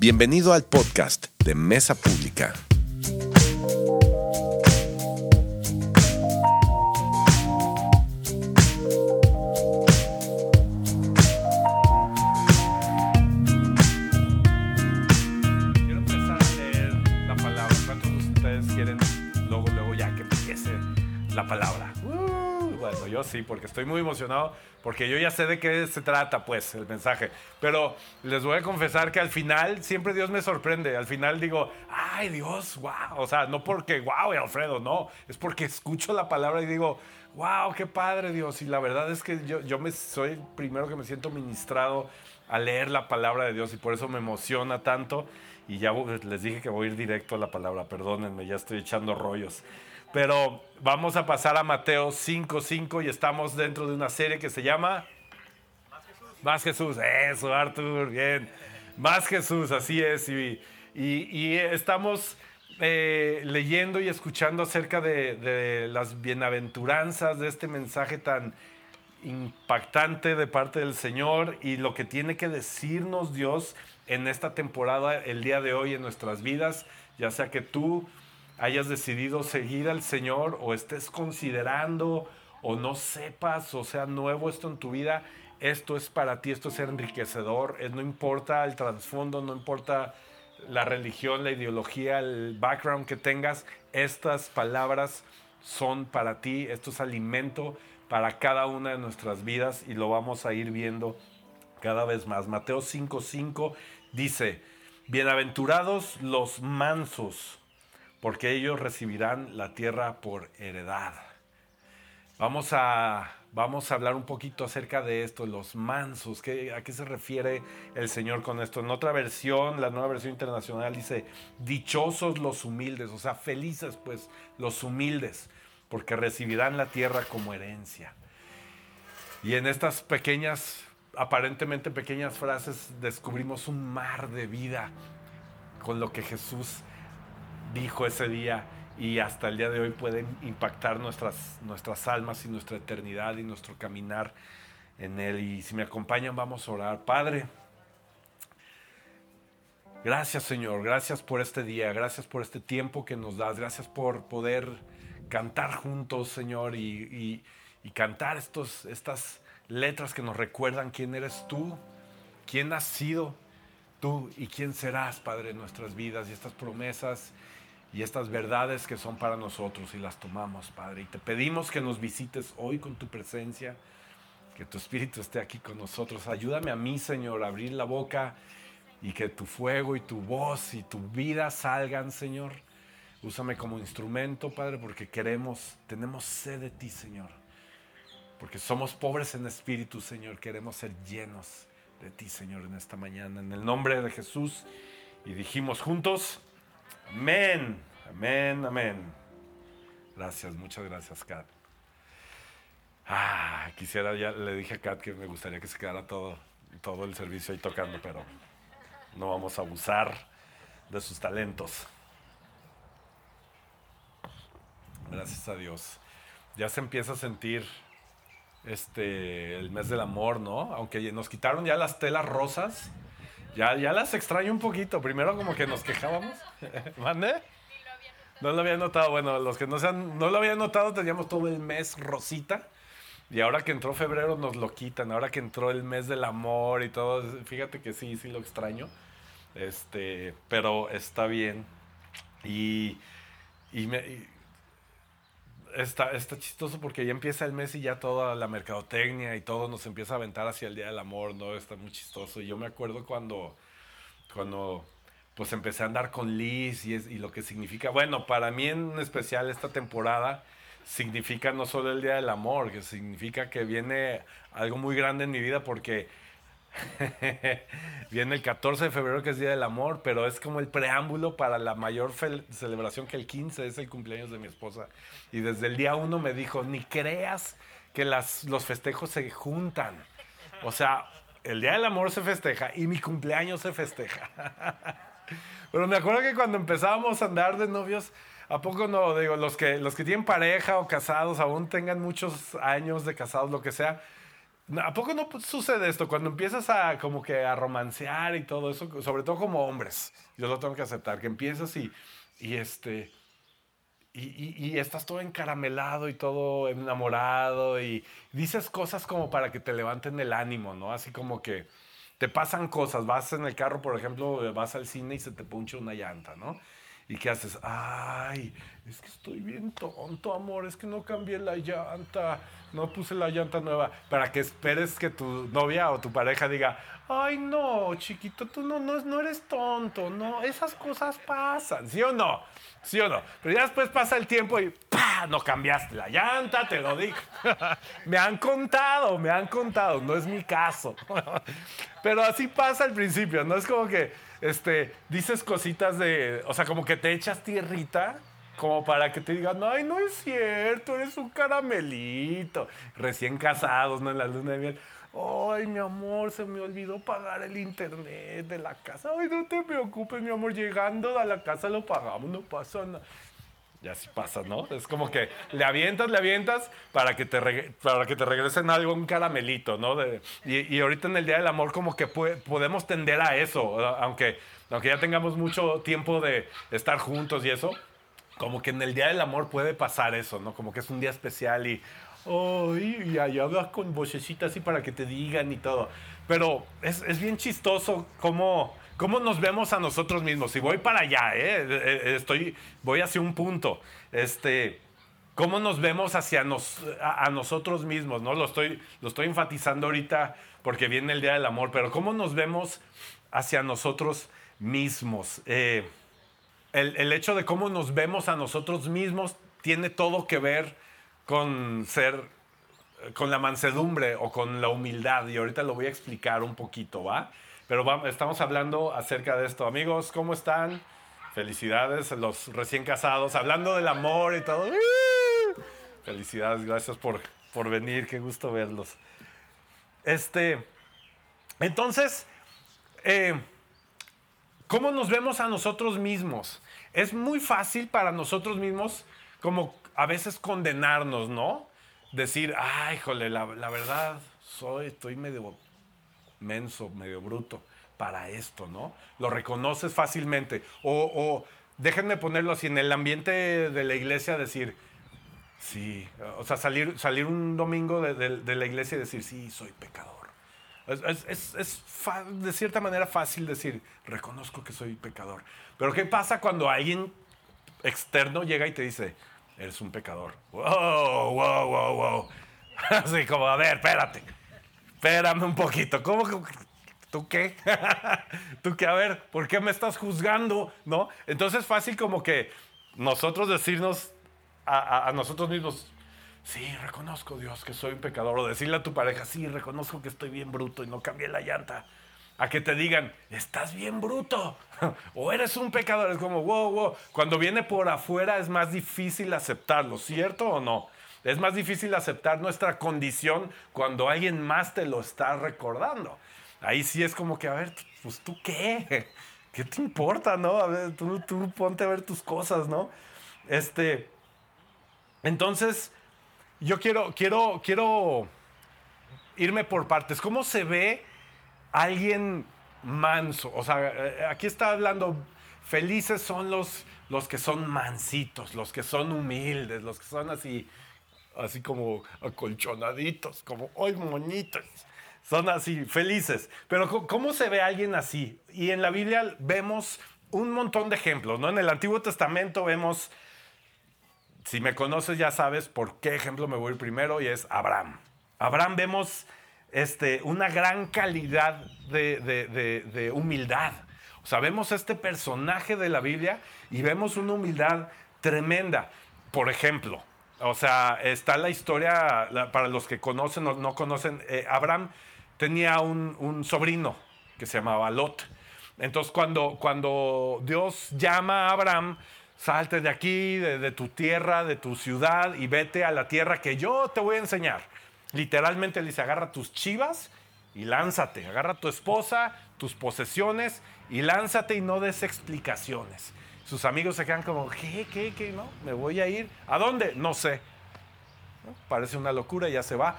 Bienvenido al podcast de Mesa Pública. Sí, porque estoy muy emocionado, porque yo ya sé de qué se trata, pues, el mensaje. Pero les voy a confesar que al final siempre Dios me sorprende. Al final digo, ay Dios, wow. O sea, no porque, wow, Alfredo, no. Es porque escucho la palabra y digo, wow, qué padre Dios. Y la verdad es que yo, yo me soy el primero que me siento ministrado a leer la palabra de Dios y por eso me emociona tanto. Y ya les dije que voy a ir directo a la palabra, perdónenme, ya estoy echando rollos. Pero vamos a pasar a Mateo 5.5 y estamos dentro de una serie que se llama Más Jesús. Eso, Artur, bien. Más Jesús, así es. Y, y- y estamos eh, leyendo y escuchando acerca de, de las bienaventuranzas, de este mensaje tan impactante de parte del Señor y lo que tiene que decirnos Dios en esta temporada, el día de hoy en nuestras vidas, ya sea que tú hayas decidido seguir al Señor o estés considerando o no sepas o sea nuevo esto en tu vida, esto es para ti, esto es enriquecedor, es- no importa el trasfondo, no importa la religión, la ideología, el background que tengas, estas palabras son para ti, esto es alimento para cada una de nuestras vidas y lo vamos a ir viendo cada vez más. Mateo 5:5 dice, bienaventurados los mansos, porque ellos recibirán la tierra por heredad. Vamos a, vamos a hablar un poquito acerca de esto, los mansos. ¿qué- ¿A qué se refiere el Señor con esto? En otra versión, la nueva versión internacional dice, dichosos los humildes, o sea, felices pues los humildes, porque recibirán la tierra como herencia. Y en estas pequeñas, aparentemente pequeñas frases, descubrimos un mar de vida con lo que Jesús dijo ese día y hasta el día de hoy pueden impactar nuestras, nuestras almas y nuestra eternidad y nuestro caminar en Él. Y si me acompañan, vamos a orar. Padre, gracias Señor, gracias por este día, gracias por este tiempo que nos das, gracias por poder cantar juntos, Señor, y, y- cantar estos, estas letras que nos recuerdan quién eres tú, quién has sido tú y quién serás, Padre, en nuestras vidas y estas promesas y estas verdades que son para nosotros y las tomamos, Padre. Y te pedimos que nos visites hoy con tu presencia, que tu Espíritu esté aquí con nosotros. Ayúdame a mí, Señor, a abrir la boca y que tu fuego y tu voz y tu vida salgan, Señor. Úsame como instrumento, Padre, porque queremos, tenemos sed de ti, Señor. Porque somos pobres en espíritu, Señor. Queremos ser llenos de ti, Señor, en esta mañana. En el nombre de Jesús. Y dijimos juntos, amén, amén, amén. Gracias, muchas gracias, Kat. Ah, quisiera, ya le dije a Kat que me gustaría que se quedara todo, todo el servicio ahí tocando, pero no vamos a abusar de sus talentos. Gracias a Dios. Ya se empieza a sentir este el mes del amor, ¿no? Aunque nos quitaron ya las telas rosas. Ya, ya las extraño un poquito. Primero como que nos quejábamos. ¿Mande? No lo había notado. Bueno, los que no, se han- no lo habían notado, teníamos todo el mes rosita. Y ahora que entró febrero nos lo quitan. Ahora que entró el mes del amor y todo. Fíjate que sí, sí lo extraño. Este, pero está bien. Y, y me, está, está chistoso porque ya empieza el mes y ya toda la mercadotecnia y todo nos empieza a aventar hacia el Día del Amor, ¿no? Está muy chistoso. Y yo me acuerdo cuando, cuando pues empecé a andar con Liz y, es- y lo que significa, bueno, para mí en especial esta temporada significa no solo el Día del Amor, que significa que viene algo muy grande en mi vida porque Viene el 14 de febrero, que es Día del Amor, pero es como el preámbulo para la mayor celebración que el 15 es el cumpleaños de mi esposa. Y desde el día 1 me dijo, ni creas que las, los festejos se juntan. O sea, el Día del Amor se festeja y mi cumpleaños se festeja. Pero me acuerdo que cuando empezábamos a andar de novios, ¿a poco no? Digo, los que, los que tienen pareja o casados, aún tengan muchos años de casados, lo que sea, ¿A poco no sucede esto? Cuando empiezas a como que a romancear y todo eso, sobre todo como hombres, yo lo tengo que aceptar, que empiezas y, y este... Y, estás todo encaramelado y todo enamorado y dices cosas como para que te levanten el ánimo, ¿no? Así como que te pasan cosas, vas en el carro, por ejemplo, vas al cine y se te puncha una llanta, ¿no? ¿Y qué haces? Ay, es que estoy bien tonto, amor, es que no cambié la llanta, no puse la llanta nueva, para que esperes que tu novia o tu pareja diga, ay no, chiquito, tú no, no, no eres tonto, no, esas cosas pasan, ¿sí o no? ¿Sí o no? Pero ya después pasa el tiempo y ¡pah! No cambiaste la llanta, te lo digo. me han contado, me han contado, no es mi caso. Pero así pasa al principio, ¿no? Es como que este, dices cositas de, o sea, como que te echas tierrita como para que te digan, ay, no es cierto, eres un caramelito. Recién casados, ¿no? En la luna de miel. Ay, mi amor, se me olvidó pagar el internet de la casa. Ay, no te preocupes, mi amor, llegando a la casa lo pagamos, no pasa nada. Y así pasa, ¿no? Es como que le avientas, le avientas para que te, para que te regresen algo, un caramelito, ¿no? y, y, ahorita en el Día del Amor como que podemos tender a eso, aunque, aunque ya tengamos mucho tiempo de estar juntos y eso, como que en el Día del Amor puede pasar eso, ¿no? Como que es un día especial y, ay, y allá vas con vocecita así para que te digan y todo. Pero es, es bien chistoso cómo ¿Cómo nos vemos a nosotros mismos? Y voy para allá, ¿eh? eh, eh estoy, voy hacia un punto. Este, ¿Cómo nos vemos hacia nos, a, nosotros mismos? ¿no? Lo, estoy, lo estoy enfatizando ahorita porque viene el Día del Amor, pero ¿cómo nos vemos hacia nosotros mismos? Eh, el, el hecho de cómo nos vemos a nosotros mismos tiene todo que ver con ser con la mansedumbre o con la humildad y ahorita lo voy a explicar un poquito, ¿va? Pero estamos hablando acerca de esto. Amigos, ¿cómo están? Felicidades, los recién casados, hablando del amor y todo. Felicidades, gracias por, por venir, qué gusto verlos. Este, entonces, eh, ¿cómo nos vemos a nosotros mismos? Es muy fácil para nosotros mismos como a veces condenarnos, ¿no? Decir, ay, jole, la, la verdad, soy, estoy medio menso, medio bruto para esto, ¿no? Lo reconoces fácilmente. O, déjenme ponerlo así, en el ambiente de la iglesia decir, sí, o sea, salir, salir un domingo de, la iglesia y decir, sí, soy pecador. Es, de cierta manera fácil decir, reconozco que soy pecador. Pero ¿qué pasa cuando alguien externo llega y te dice, eres un pecador? Wow, wow, wow, wow. Así como, a ver, espérate espérame un poquito, ¿cómo tú qué? ¿Tú qué? A ver, ¿por qué me estás juzgando? ¿No? Entonces es fácil como que nosotros decirnos a, nosotros mismos, sí, reconozco Dios que soy un pecador, o decirle a tu pareja, sí, reconozco que estoy bien bruto y no cambié la llanta. A que te digan, estás bien bruto, o eres un pecador. Es como, wow, wow. Cuando viene por afuera es más difícil aceptarlo, ¿cierto o no? Es más difícil aceptar nuestra condición cuando alguien más te lo está recordando. Ahí sí es como que, a ver, pues tú qué, ¿qué te importa, no? A ver, tú, tú ponte a ver tus cosas, ¿no? Este, entonces, yo quiero, quiero, quiero irme por partes. ¿Cómo se ve alguien manso? O sea, eh, aquí está hablando, felices son los, los que son mansitos, los que son humildes, los que son así así como acolchonaditos, como, ¡ay, moñitos! Son así, felices. Pero ¿cómo se ve alguien así? Y en la Biblia vemos un montón de ejemplos, ¿no? En el Antiguo Testamento vemos, si me conoces ya sabes por qué ejemplo me voy primero, y es Abraham. Abraham vemos este, una gran calidad de, de humildad. O sea, vemos este personaje de la Biblia y vemos una humildad tremenda. Por ejemplo, o sea, está la historia, para los que conocen o no conocen, eh, Abraham tenía un, sobrino que se llamaba Lot. Entonces, cuando, cuando Dios llama a Abraham, salte de aquí, de, tu tierra, de tu ciudad y vete a la tierra que yo te voy a enseñar. Literalmente le dice, agarra tus chivas y lánzate, agarra tu esposa, tus posesiones y lánzate y no des explicaciones. Sus amigos se quedan como, ¿qué, qué, qué? No, me voy a ir. ¿A dónde? No sé. Parece una locura, ya se va.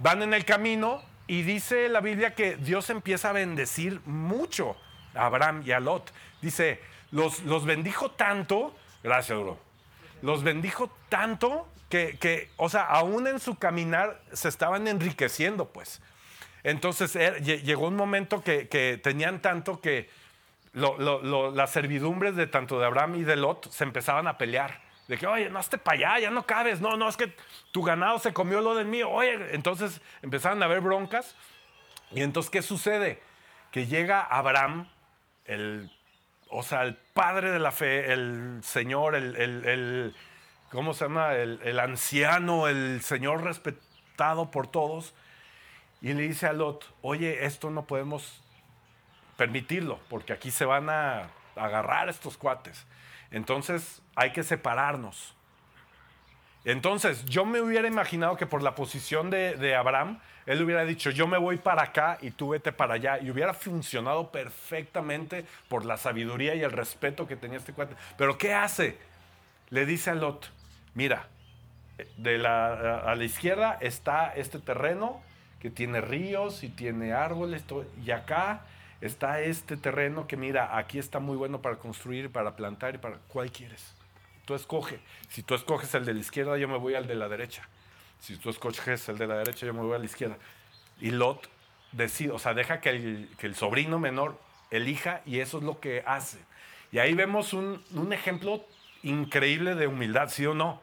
Van en el camino y dice la Biblia que Dios empieza a bendecir mucho a Abraham y a Lot. Dice, los, los bendijo tanto, gracias, bro, los bendijo tanto que, que, o sea, aún en su caminar se estaban enriqueciendo, pues. Entonces er, llegó un momento que, que tenían tanto que lo, lo, las servidumbres de tanto de Abraham y de Lot se empezaban a pelear. De que, oye, no esté para allá, ya no cabes. No, no, es que tu ganado se comió lo del mío. Oye, entonces empezaron a haber broncas. Y entonces, ¿qué sucede? Que llega Abraham, el, o sea, el padre de la fe, el Señor, el, el, el ¿cómo se llama? El, el, anciano, el Señor respetado por todos. Y le dice a Lot, oye, esto no podemos permitirlo, porque aquí se van a agarrar estos cuates. Entonces hay que separarnos. Entonces yo me hubiera imaginado que por la posición de, Abraham, él hubiera dicho, yo me voy para acá y tú vete para allá. Y hubiera funcionado perfectamente por la sabiduría y el respeto que tenía este cuate. Pero ¿qué hace? Le dice a Lot, mira, de la, a la izquierda está este terreno que tiene ríos y tiene árboles, y acá está este terreno que mira, aquí está muy bueno para construir, para plantar y para... ¿Cuál quieres? Tú escoge. Si tú escoges el de la izquierda, yo me voy al de la derecha. Si tú escoges el de la derecha, yo me voy a la izquierda. Y Lot decide, o sea, deja que el, que el sobrino menor elija y eso es lo que hace. Y ahí vemos un, un ejemplo increíble de humildad, ¿sí o no?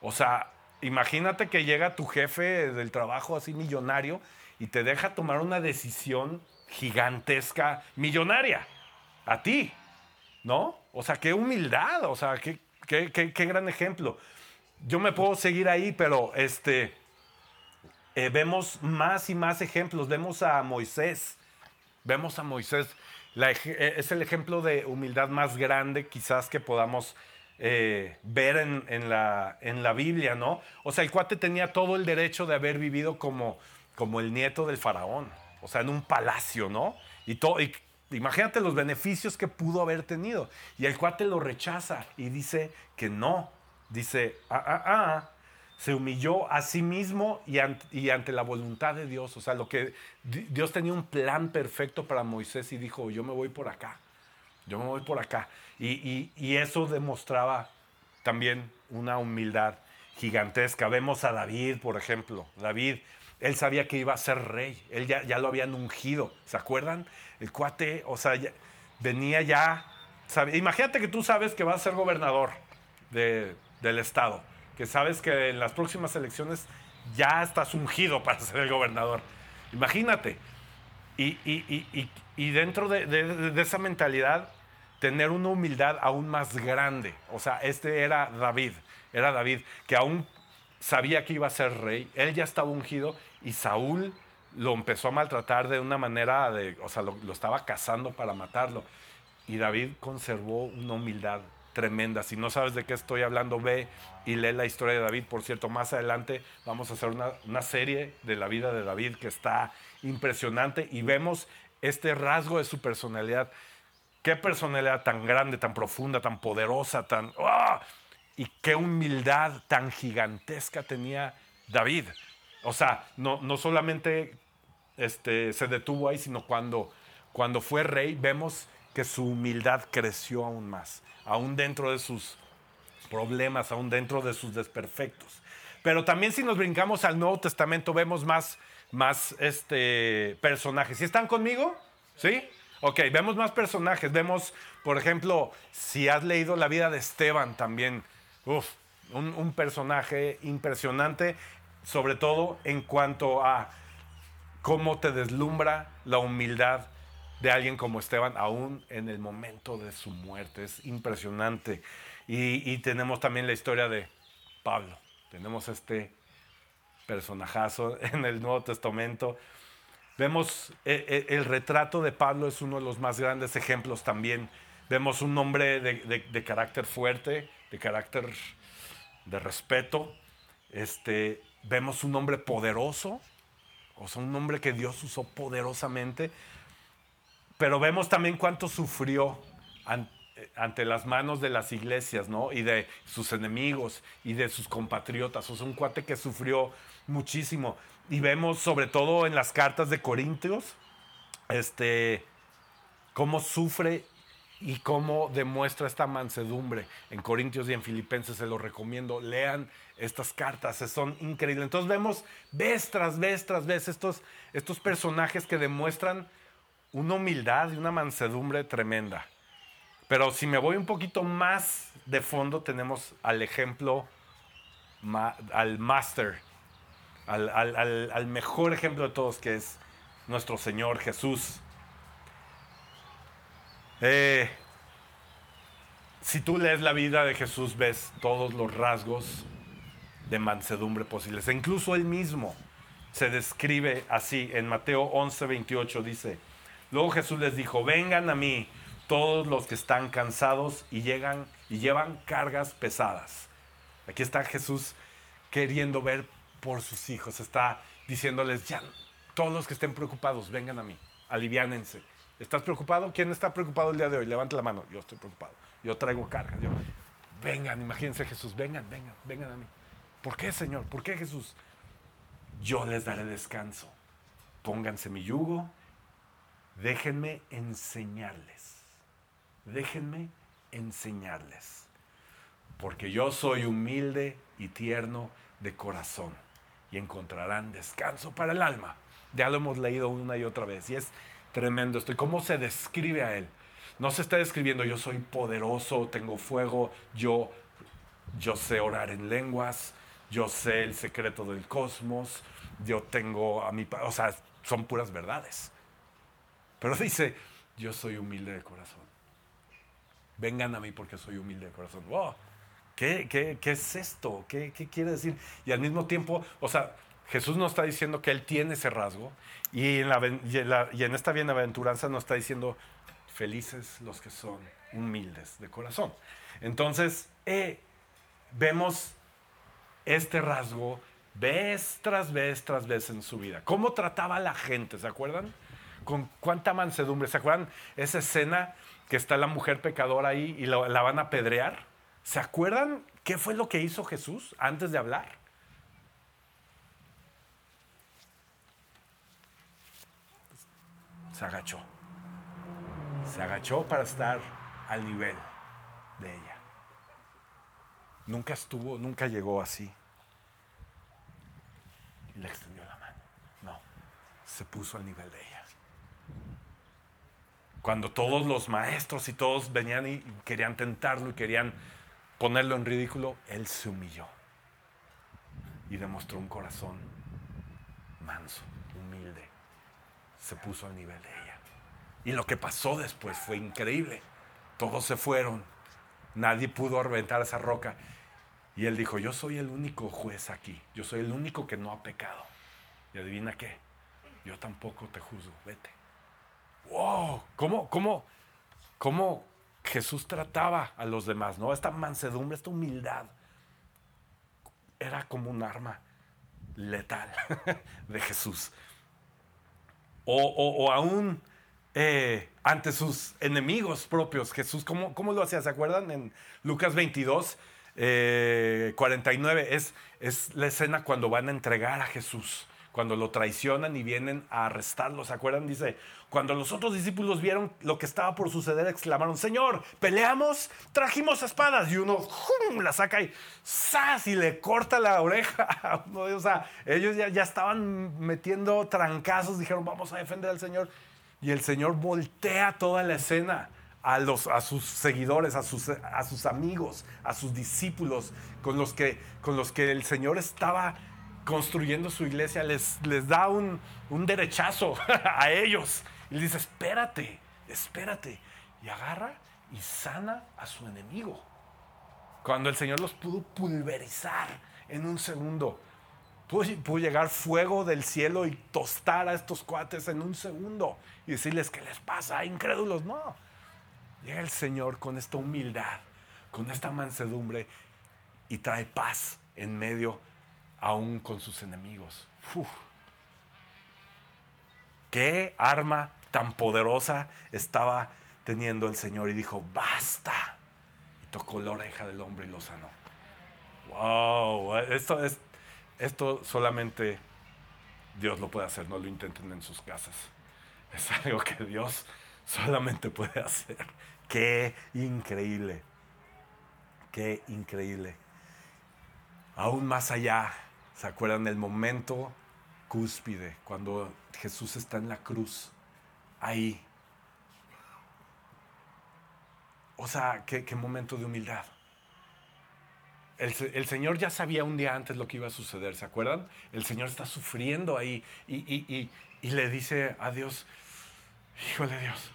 O sea, imagínate que llega tu jefe del trabajo así millonario y te deja tomar una decisión gigantesca, millonaria, a ti, ¿no? O sea, qué humildad, o sea, qué, qué, qué, gran ejemplo. Yo me puedo seguir ahí, pero este, eh, vemos más y más ejemplos. Vemos a Moisés, vemos a Moisés, eh, es el ejemplo de humildad más grande quizás que podamos eh, ver en, en, la, en la Biblia, ¿no? O sea, el cuate tenía todo el derecho de haber vivido como, como el nieto del faraón o sea, en un palacio, ¿no? Y todo, imagínate los beneficios que pudo haber tenido. Y el cuate lo rechaza y dice que no. Dice, ah, ah, ah, se humilló a sí mismo y ante, la voluntad de Dios. O sea, lo que Dios tenía un plan perfecto para Moisés y dijo, yo me voy por acá, yo me voy por acá. Y, y eso demostraba también una humildad gigantesca. Vemos a David, por ejemplo. David él sabía que iba a ser rey, él ya, ya lo habían ungido, ¿se acuerdan? El cuate, o sea, venía ya, imagínate que tú sabes que vas a ser gobernador del estado, que sabes que en las próximas elecciones ya estás ungido para ser el gobernador. Imagínate. Y, y, dentro de, de, esa mentalidad, tener una humildad aún más grande. O sea, este era David, era David, que aún sabía que iba a ser rey, él ya estaba ungido y Saúl lo empezó a maltratar de una manera de, o sea, lo, estaba cazando para matarlo. Y David conservó una humildad tremenda. Si no sabes de qué estoy hablando, ve y lee la historia de David. Por cierto, más adelante vamos a hacer una, una serie de la vida de David que está impresionante y vemos este rasgo de su personalidad. Qué personalidad tan grande, tan profunda, tan poderosa, tan... ¡ah! y qué humildad tan gigantesca tenía David. O sea, no, no solamente este, se detuvo ahí, sino cuando, cuando fue rey, vemos que su humildad creció aún más, aún dentro de sus problemas, aún dentro de sus desperfectos. Pero también si nos brincamos al Nuevo Testamento, vemos más, más este, personajes. ¿Sí están conmigo? ¿Sí? Ok, vemos más personajes. Vemos, por ejemplo, si has leído la vida de Esteban también, un, personaje impresionante, sobre todo en cuanto a cómo te deslumbra la humildad de alguien como Esteban, aún en el momento de su muerte. Es impresionante. Y, tenemos también la historia de Pablo. Tenemos este personajazo en el Nuevo Testamento. Vemos eh, eh, el, retrato de Pablo es uno de los más grandes ejemplos también. Vemos un hombre de carácter fuerte, de carácter de respeto. Este, vemos un hombre poderoso, o sea, un hombre que Dios usó poderosamente, pero vemos también cuánto sufrió ante las manos de las iglesias, ¿no? Y de sus enemigos y de sus compatriotas. O sea, un cuate que sufrió muchísimo. Y vemos sobre todo en las cartas de Corintios, este, cómo sufre y cómo demuestra esta mansedumbre. En Corintios y en Filipenses se lo recomiendo. Lean estas cartas, son increíbles. Entonces vemos vez tras vez tras vez estos, estos personajes que demuestran una humildad y una mansedumbre tremenda. Pero si me voy un poquito más de fondo, tenemos al ejemplo, al master, al, mejor ejemplo de todos, que es nuestro Señor Jesús. Eh, si tú lees la vida de Jesús, ves todos los rasgos de mansedumbre posibles. E incluso él mismo se describe así en Mateo 11, 28, dice, luego Jesús les dijo, vengan a mí todos los que están cansados y llegan y llevan cargas pesadas. Aquí está Jesús queriendo ver por sus hijos, está diciéndoles, ya, todos los que estén preocupados, vengan a mí, aliviánense. ¿Estás preocupado? ¿Quién está preocupado el día de hoy? Levante la mano. Yo estoy preocupado. Yo traigo cargas. vengan, imagínense Jesús, vengan, vengan, vengan a mí. ¿Por qué, Señor? ¿Por qué, Jesús? Yo les daré descanso. Pónganse mi yugo. Déjenme enseñarles. Déjenme enseñarles. Porque yo soy humilde y tierno de corazón. Y encontrarán descanso para el alma. Ya lo hemos leído una y otra vez. Y es tremendo esto. ¿Y cómo se describe a él? No se está describiendo yo soy poderoso, tengo fuego, yo, yo sé orar en lenguas, yo sé el secreto del cosmos, yo tengo a mi... O sea, son puras verdades. Pero dice, yo soy humilde de corazón. Vengan a mí porque soy humilde de corazón. Wow, ¿qué, qué, qué es esto? ¿Qué, ¿Qué quiere decir? Y al mismo tiempo, o sea, Jesús nos está diciendo que Él tiene ese rasgo y en, esta bienaventuranza nos está diciendo, felices los que son humildes de corazón. Entonces, eh, vemos este rasgo vez tras vez tras vez en su vida. ¿Cómo trataba a la gente? ¿Se acuerdan? Con cuánta mansedumbre. ¿Se acuerdan esa escena que está la mujer pecadora ahí y la, la van a apedrear? ¿Se acuerdan qué fue lo que hizo Jesús antes de hablar? Se agachó. Se agachó para estar al nivel de ella. Nunca estuvo, nunca llegó así. Y le extendió la mano. No, se puso al nivel de ella. Cuando todos los maestros y todos venían y querían tentarlo y querían ponerlo en ridículo, él se humilló y demostró un corazón manso. Se puso al nivel de ella. Y lo que pasó después fue increíble. Todos se fueron. Nadie pudo reventar esa roca. Y él dijo, yo soy el único juez aquí, yo soy el único que no ha pecado. Y adivina qué, yo tampoco te juzgo, vete. ¡Wow! ¿Cómo, cómo, cómo Jesús trataba a los demás, ¿no? Esta mansedumbre, esta humildad, era como un arma letal de Jesús. O, aún eh, ante sus enemigos propios, Jesús, ¿cómo, ¿cómo lo hacía? ¿Se acuerdan? En Lucas 22 49 eh, es, es la escena cuando van a entregar a Jesús, cuando lo traicionan y vienen a arrestarlo. ¿Se acuerdan? Dice, cuando los otros discípulos vieron lo que estaba por suceder, exclamaron, Señor, peleamos, trajimos espadas. Y uno la saca y ¡zas! y le corta la oreja. o sea, ellos ya, ya estaban metiendo trancazos, dijeron, vamos a defender al Señor. Y el Señor voltea toda la escena a, los, a sus seguidores, a sus, a sus amigos, a sus discípulos con los que, con los que el Señor estaba construyendo su iglesia, les, les da un, un derechazo a ellos. Y les dice, espérate, espérate. Y agarra y sana a su enemigo. Cuando el Señor los pudo pulverizar en un segundo. Pudo, llegar fuego del cielo y tostar a estos cuates en un segundo. Y decirles, ¿qué les pasa? Incrédulos, no. Llega el Señor con esta humildad, con esta mansedumbre y trae paz en medio aún con sus enemigos. ¿Qué arma tan poderosa estaba teniendo el Señor y dijo, basta. Y tocó la oreja del hombre y lo sanó. Wow, esto, es, esto solamente Dios lo puede hacer, no lo intenten en sus casas. Es algo que Dios solamente puede hacer. Qué increíble, qué increíble. Aún más allá, ¿se acuerdan del momento cúspide cuando Jesús está en la cruz? Ahí. O sea, qué, momento de humildad. El, Señor ya sabía un día antes lo que iba a suceder, ¿se acuerdan? El Señor está sufriendo ahí y, y le dice a Dios, híjole Dios,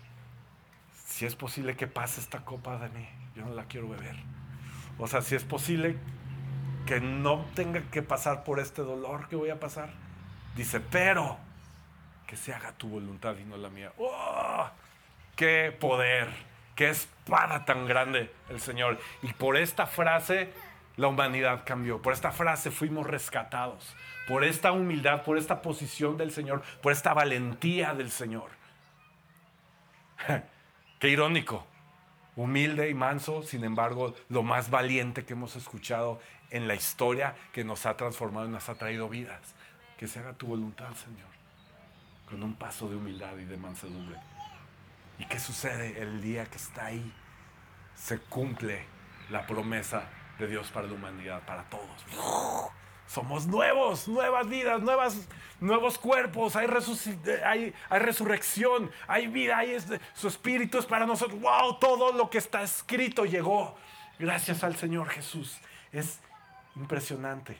si es posible que pase esta copa de mí, yo no la quiero beber. O sea, si es posible que no tenga que pasar por este dolor que voy a pasar. Dice, pero que se haga tu voluntad y no la mía. ¡Oh! ¡Qué poder! ¡Qué espada tan grande el Señor! Y por esta frase la humanidad cambió. Por esta frase fuimos rescatados. Por esta humildad, por esta posición del Señor, por esta valentía del Señor. Qué irónico. Humilde y manso, sin embargo, lo más valiente que hemos escuchado en la historia que nos ha transformado y nos ha traído vidas. Que se haga tu voluntad, Señor, con un paso de humildad y de mansedumbre. ¿Y qué sucede el día que está ahí? Se cumple la promesa de Dios para la humanidad, para todos. Somos nuevos, nuevas vidas, nuevas, nuevos cuerpos, hay, hay, hay resurrección, hay vida, hay este, su espíritu es para nosotros. ¡Wow! Todo lo que está escrito llegó. Gracias al Señor Jesús. Es impresionante.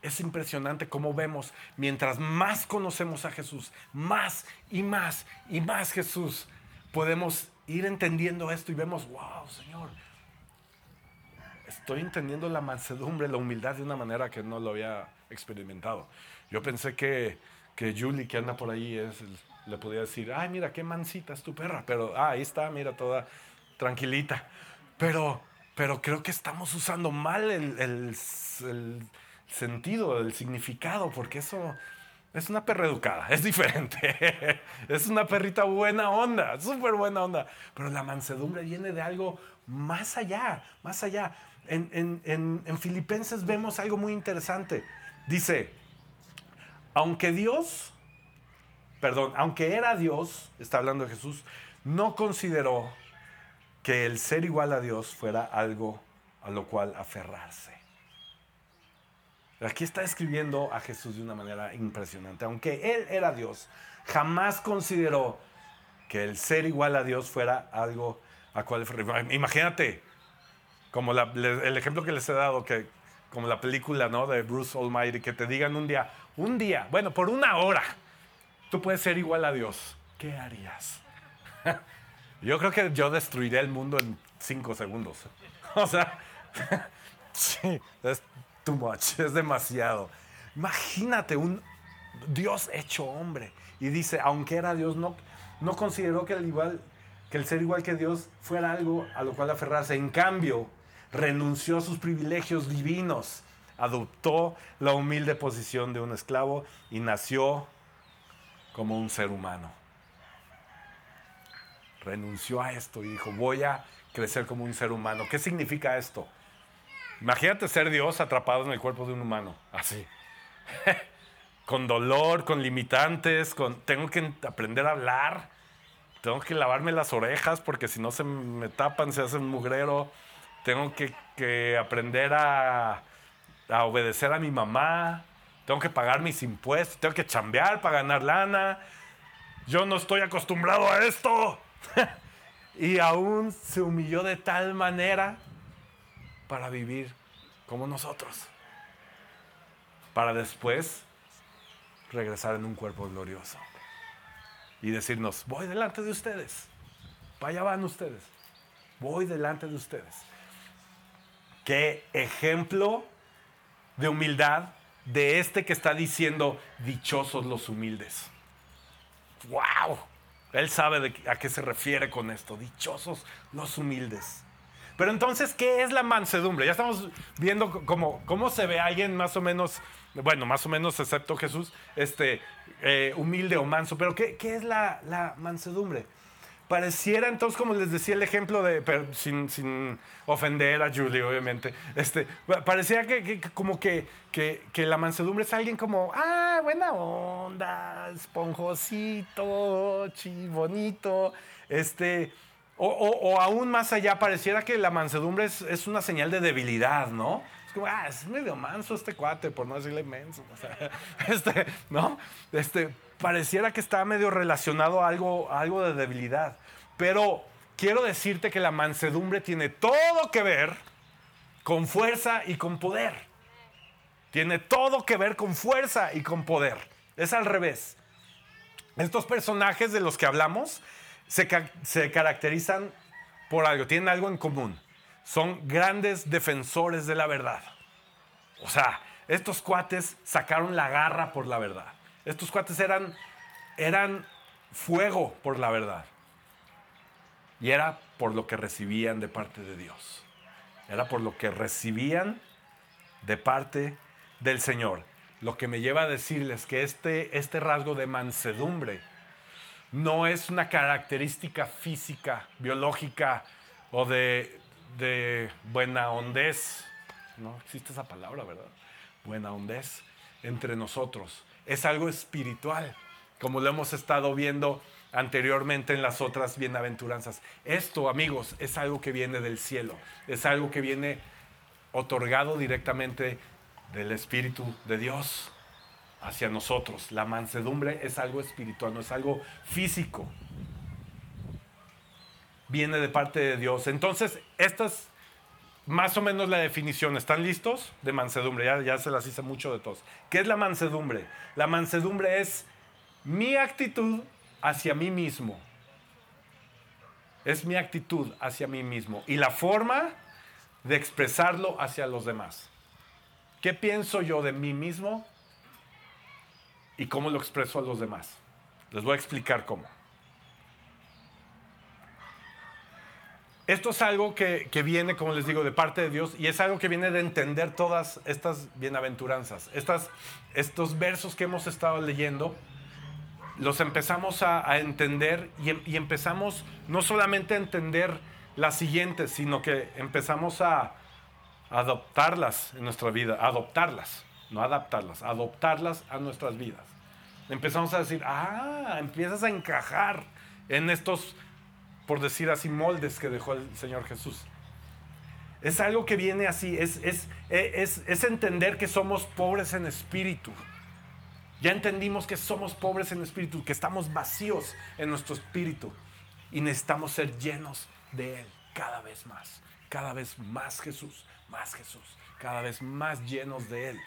Es impresionante cómo vemos, mientras más conocemos a Jesús, más y más y más Jesús, podemos ir entendiendo esto y vemos, wow, Señor, estoy entendiendo la mansedumbre, la humildad de una manera que no lo había experimentado. Yo pensé que, que Julie, que anda por ahí, le podía decir, ay, mira, qué mansita es tu perra, pero ah, ahí está, mira, toda tranquilita. Pero, pero creo que estamos usando mal el, sentido, el significado, porque eso es una perra educada, es diferente. es una perrita buena onda, súper buena onda. Pero la mansedumbre viene de algo más allá, más allá en, Filipenses vemos algo muy interesante. Dice, aunque Dios, perdón, aunque era Dios, está hablando de Jesús, no consideró que el ser igual a Dios fuera algo a lo cual aferrarse. Aquí está escribiendo a Jesús de una manera impresionante. Aunque Él era Dios, jamás consideró que el ser igual a Dios fuera algo a cual Imagínate, como el ejemplo que les he dado, que como la película ¿no? de Bruce Almighty, que te digan un día, un día, bueno, por una hora, tú puedes ser igual a Dios. ¿Qué harías? yo creo que yo destruiré el mundo en cinco segundos. o sea, sí, es too much, es demasiado. Imagínate un Dios hecho hombre. Y dice, aunque era Dios, no, no consideró que el, igual, que el ser igual que Dios fuera algo a lo cual aferrarse. En cambio, renunció a sus privilegios divinos, adoptó la humilde posición de un esclavo y nació como un ser humano. Renunció a esto y dijo, voy a crecer como un ser humano. ¿Qué significa esto? Imagínate ser Dios atrapado en el cuerpo de un humano, así. con dolor, con limitantes, con tengo que aprender a hablar, tengo que lavarme las orejas porque si no se me tapan, se hace un mugrero tengo que, aprender a, obedecer a mi mamá, tengo que pagar mis impuestos, tengo que chambear para ganar lana. Yo no estoy acostumbrado a esto. y aún se humilló de tal manera para vivir como nosotros. Para después regresar en un cuerpo glorioso. Y decirnos, voy delante de ustedes. Allá van ustedes. Voy delante de ustedes. Qué ejemplo de humildad de este que está diciendo dichosos los humildes. ¡Wow! Él sabe a qué se refiere con esto. Dichosos los humildes. Pero entonces, ¿qué es la mansedumbre? Ya estamos viendo cómo, cómo se ve alguien más o menos, bueno, más o menos excepto Jesús, este, eh, humilde o manso. Pero ¿qué, es la, la mansedumbre? Pareciera entonces, como les decía el ejemplo de, pero sin, sin ofender a Julie, obviamente, este, pareciera que, como que, que, que la mansedumbre es alguien como, ah, buena onda, esponjosito, chi, bonito, este, o, o- o aún más allá, pareciera que la mansedumbre es, es una señal de debilidad, ¿no? Es como, ah, es medio manso este cuate, por no decirle menso. este, ¿no? Este, pareciera que está medio relacionado a algo, algo de debilidad. Pero quiero decirte que la mansedumbre tiene todo que ver con fuerza y con poder. Tiene todo que ver con fuerza y con poder. Es al revés. Estos personajes de los que hablamos se, se caracterizan por algo, tienen algo en común. Son grandes defensores de la verdad. O sea, estos cuates sacaron la garra por la verdad. Estos cuates eran, eran fuego por la verdad. Y era por lo que recibían de parte de Dios. Era por lo que recibían de parte del Señor. Lo que me lleva a decirles que este, este rasgo de mansedumbre no es una característica física, biológica o de, de buena hondez. No existe esa palabra, ¿verdad? Buena hondez entre nosotros. Es algo espiritual, como lo hemos estado viendo anteriormente en las otras bienaventuranzas. Esto, amigos, es algo que viene del cielo, es algo que viene otorgado directamente del Espíritu de Dios hacia nosotros. La mansedumbre es algo espiritual, no es algo físico. Viene de parte de Dios. Entonces, esta es más o menos la definición. ¿Están listos? De mansedumbre. Ya, se las hice mucho de todos. ¿Qué es la mansedumbre? La mansedumbre es mi actitud hacia mí mismo. Es mi actitud hacia mí mismo. Y la forma de expresarlo hacia los demás. ¿Qué pienso yo de mí mismo y cómo lo expreso a los demás? Les voy a explicar cómo. Esto es algo que, viene, como les digo, de parte de Dios y es algo que viene de entender todas estas bienaventuranzas. Estos versos que hemos estado leyendo, los empezamos a, a entender y, em- y empezamos no solamente a entender las siguientes, sino que empezamos a adoptarlas en nuestra vida, adoptarlas, no adaptarlas, adoptarlas a nuestras vidas. Empezamos a decir, ah, empiezas a encajar en estos, por decir así, moldes que dejó el Señor Jesús. Es algo que viene así, es, es, es, es entender que somos pobres en espíritu. Ya entendimos que somos pobres en espíritu, que estamos vacíos en nuestro espíritu y necesitamos ser llenos de Él cada vez más, cada vez más Jesús, más Jesús, cada vez más llenos de Él.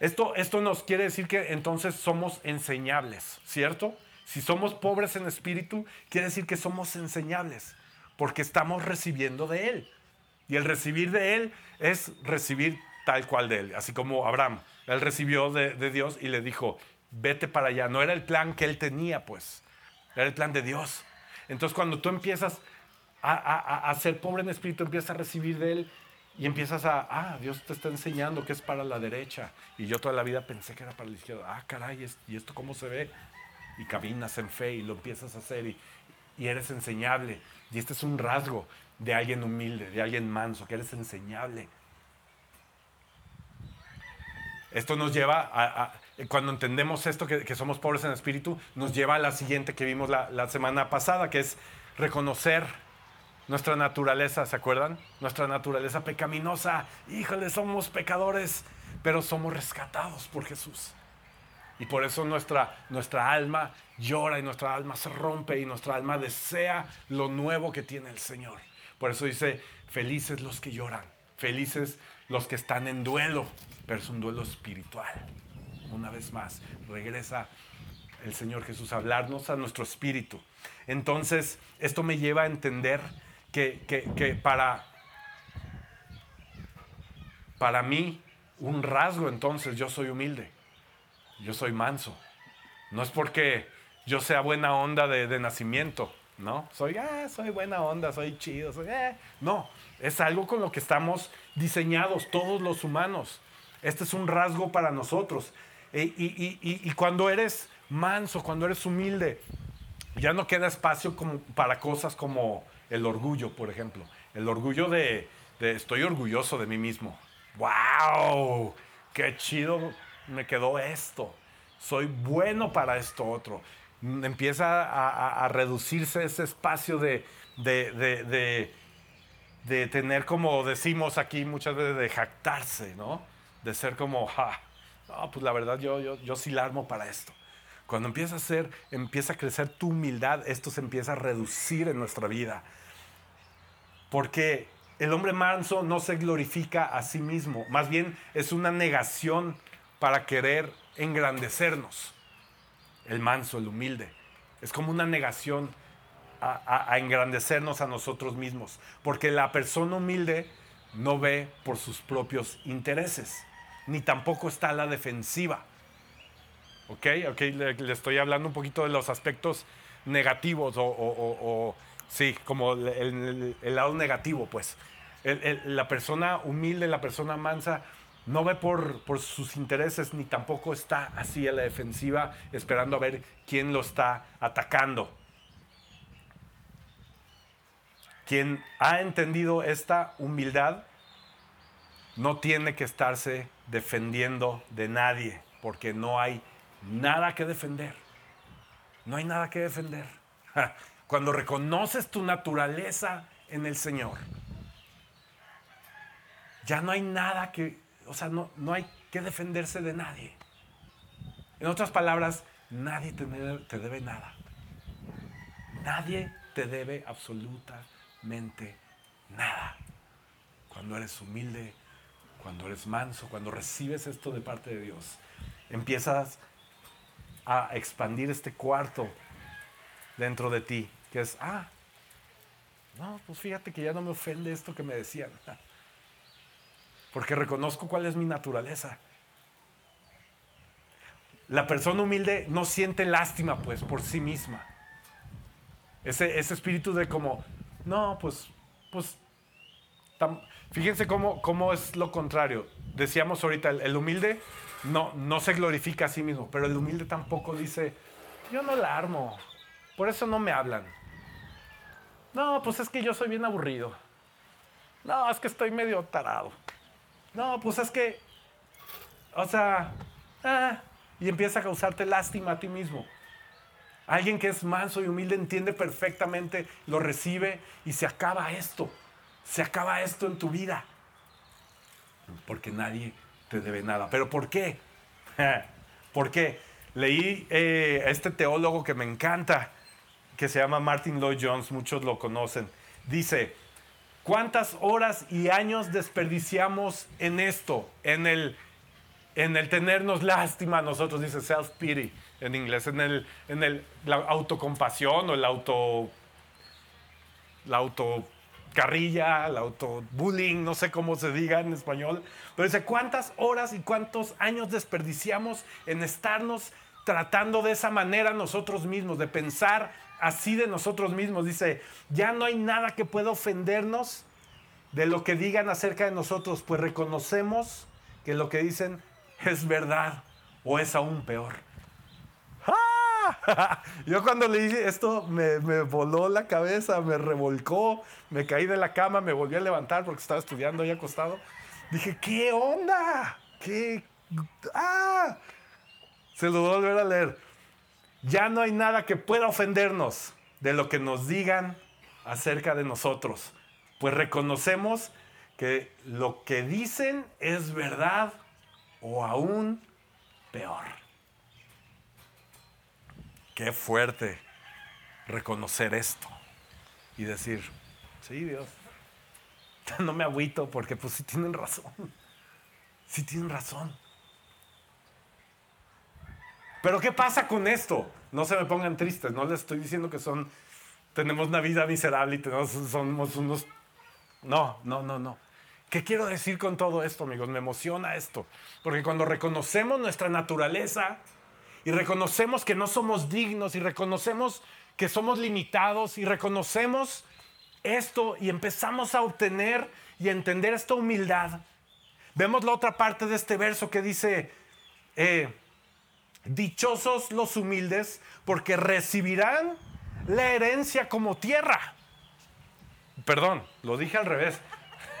Esto, esto nos quiere decir que entonces somos enseñables, ¿cierto? Si somos pobres en espíritu, quiere decir que somos enseñables, porque estamos recibiendo de Él. Y el recibir de Él es recibir tal cual de Él, así como Abraham. Él recibió de, Dios y le dijo, vete para allá. No era el plan que él tenía, pues, era el plan de Dios. Entonces cuando tú empiezas a, a- a ser pobre en espíritu, empiezas a recibir de Él y empiezas a, ah, Dios te está enseñando que es para la derecha. Y yo toda la vida pensé que era para la izquierda. Ah, caray, ¿y esto cómo se ve? Y caminas en fe y lo empiezas a hacer y, y eres enseñable. Y este es un rasgo de alguien humilde, de alguien manso, que eres enseñable. Esto nos lleva a, cuando entendemos esto, que, que somos pobres en espíritu, nos lleva a la siguiente que vimos la, la semana pasada, que es reconocer nuestra naturaleza, ¿se acuerdan? Nuestra naturaleza pecaminosa. Híjole, somos pecadores, pero somos rescatados por Jesús. Y por eso nuestra, nuestra alma llora y nuestra alma se rompe y nuestra alma desea lo nuevo que tiene el Señor. Por eso dice, felices los que lloran, felices los que están en duelo, pero es un duelo espiritual. Una vez más, regresa el Señor Jesús a hablarnos a nuestro espíritu. Entonces, esto me lleva a entender que, que- para, para mí, un rasgo entonces, yo soy humilde. Yo soy manso. No es porque yo sea buena onda de, nacimiento, ¿no? Soy, ah, soy buena onda, soy chido, soy, eh". No, es algo con lo que estamos diseñados todos los humanos. Este es un rasgo para nosotros. E- y- y cuando eres manso, cuando eres humilde, ya no queda espacio como para cosas como el orgullo, por ejemplo. El orgullo de, de estoy orgulloso de mí mismo. ¡Wow! ¡Qué chido me quedó esto! Soy bueno para esto otro. Empieza a, reducirse ese espacio de, de, de, tener, como decimos aquí muchas veces, de jactarse, ¿no? De ser como, ja, pues la verdad yo, yo, yo sí la armo para esto. Cuando empieza a ser, empieza a crecer tu humildad, esto se empieza a reducir en nuestra vida. Porque el hombre manso no se glorifica a sí mismo, más bien es una negación para querer engrandecernos. El manso, el humilde, es como una negación a, engrandecernos a nosotros mismos, porque la persona humilde no ve por sus propios intereses, ni tampoco está a la defensiva. ¿Ok? Ok, le, estoy hablando un poquito de los aspectos negativos o Sí, como el, lado negativo, pues. la persona humilde, la persona mansa, no ve por, por, sus intereses ni tampoco está así a la defensiva esperando a ver quién lo está atacando. Quien ha entendido esta humildad no tiene que estarse defendiendo de nadie, porque no hay nada que defender. No hay nada que defender. cuando reconoces tu naturaleza en el Señor, ya no hay nada que, o sea, no, no hay que defenderse de nadie. En otras palabras, nadie te te debe nada. Nadie te debe absolutamente nada. Cuando eres humilde, cuando eres manso, cuando recibes esto de parte de Dios, empiezas a expandir este cuarto dentro de ti que es, ah, no, pues fíjate que ya no me ofende esto que me decían, porque reconozco cuál es mi naturaleza. La persona humilde no siente lástima, pues, por sí misma. Ese, ese espíritu de como, no, pues, pues, fíjense cómo, cómo, es lo contrario. Decíamos ahorita, el, el, humilde no, no se glorifica a sí mismo, pero el humilde tampoco dice, yo no la armo, por eso no me hablan. No, pues es que yo soy bien aburrido. No, es que estoy medio tarado. No, pues es que, o sea, ah, y empieza a causarte lástima a ti mismo. Alguien que es manso y humilde entiende perfectamente, lo recibe y se acaba esto. Se acaba esto en tu vida. Porque nadie te debe nada. ¿Pero por qué? ¿Por qué? Leí eh, a este teólogo que me encanta, que se llama Martin Lloyd Jones, muchos lo conocen. Dice, ¿cuántas horas y años desperdiciamos en esto? En el, en el tenernos lástima nosotros, dice self-pity en inglés, en, el, en el, la autocompasión o el auto... La auto carrilla, el autobullying, no sé cómo se diga en español, pero dice, ¿cuántas horas y cuántos años desperdiciamos en estarnos tratando de esa manera nosotros mismos, de pensar así de nosotros mismos. Dice, ya no hay nada que pueda ofendernos de lo que digan acerca de nosotros, pues reconocemos que lo que dicen es verdad o es aún peor. ¡Ah! Yo cuando leí esto me, me, voló la cabeza, me revolcó, me caí de la cama, me volví a levantar porque estaba estudiando ahí acostado. Dije, ¿qué onda? ¿Qué? ¡Ah! Se lo voy a volver a leer. Ya no hay nada que pueda ofendernos de lo que nos digan acerca de nosotros, pues reconocemos que lo que dicen es verdad o aún peor. Qué fuerte reconocer esto y decir, sí Dios, no me agüito porque pues sí tienen razón, sí tienen razón. Pero ¿qué pasa con esto? No se me pongan tristes, no les estoy diciendo que son, tenemos una vida miserable y tenemos, somos unos... No, no, no, no. ¿Qué quiero decir con todo esto, amigos? Me emociona esto. Porque cuando reconocemos nuestra naturaleza y reconocemos que no somos dignos y reconocemos que somos limitados y reconocemos esto y empezamos a obtener y entender esta humildad, vemos la otra parte de este verso que dice, eh, Dichosos los humildes porque recibirán la herencia como tierra. Perdón, lo dije al revés.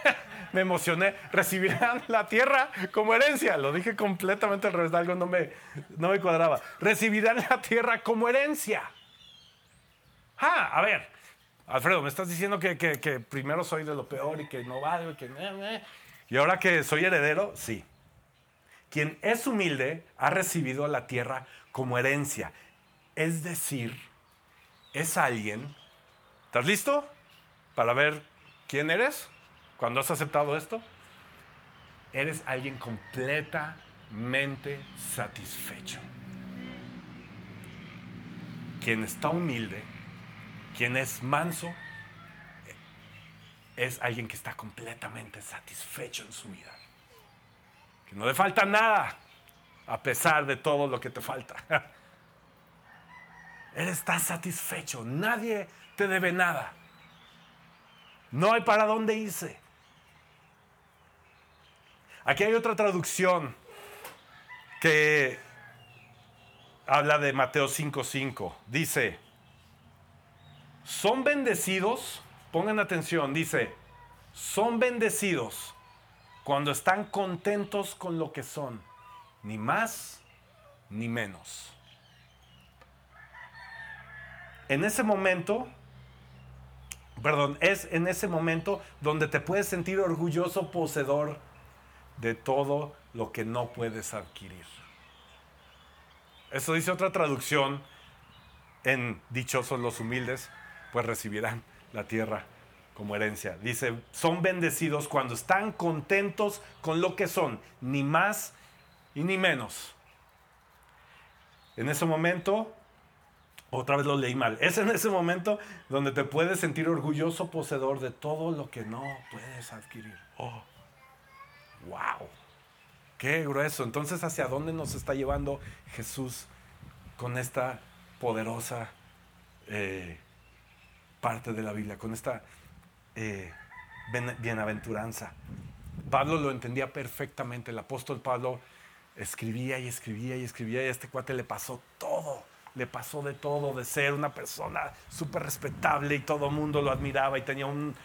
me emocioné. Recibirán la tierra como herencia. Lo dije completamente al revés. Algo no me, no me cuadraba. Recibirán la tierra como herencia. Ah, a ver. Alfredo, me estás diciendo que, que, primero soy de lo peor y que no valgo y que... Y ahora que soy heredero, sí. Quien es humilde ha recibido la tierra como herencia. Es decir, es alguien. ¿Estás listo para ver quién eres cuando has aceptado esto? Eres alguien completamente satisfecho. Quien está humilde, quien es manso, es alguien que está completamente satisfecho en su vida. Que no le falta nada a pesar de todo lo que te falta. Él está satisfecho, nadie te debe nada. No hay para dónde irse. Aquí hay otra traducción que habla de Mateo 5:5. Dice, son bendecidos, pongan atención, dice, son bendecidos cuando están contentos con lo que son, ni más ni menos. En ese momento, perdón, es en ese momento donde te puedes sentir orgulloso poseedor de todo lo que no puedes adquirir. Eso dice otra traducción en Dichosos los humildes, pues recibirán la tierra como herencia. Dice, son bendecidos cuando están contentos con lo que son, ni más y ni menos. En ese momento, otra vez lo leí mal, es en ese momento donde te puedes sentir orgulloso poseedor de todo lo que no puedes adquirir. Oh, wow, qué grueso. Entonces, ¿hacia dónde nos está llevando Jesús con esta poderosa eh, parte de la Biblia, con esta eh, bienaventuranza. Pablo lo entendía perfectamente. El apóstol Pablo escribía y escribía y escribía y a este cuate le pasó todo. Le pasó de todo, de ser una persona súper respetable y todo el mundo lo admiraba y tenía un,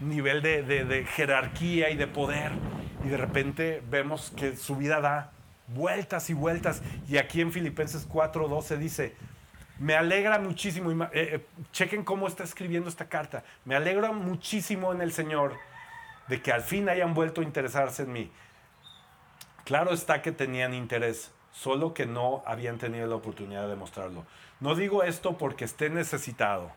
nivel de, de jerarquía y de poder. Y de repente vemos que su vida da vueltas y vueltas. Y aquí en Filipenses 4:12 dice, me alegra muchísimo, eh, eh, chequen cómo está escribiendo esta carta, me alegra muchísimo en el Señor de que al fin hayan vuelto a interesarse en mí. Claro está que tenían interés, solo que no habían tenido la oportunidad de mostrarlo. No digo esto porque esté necesitado,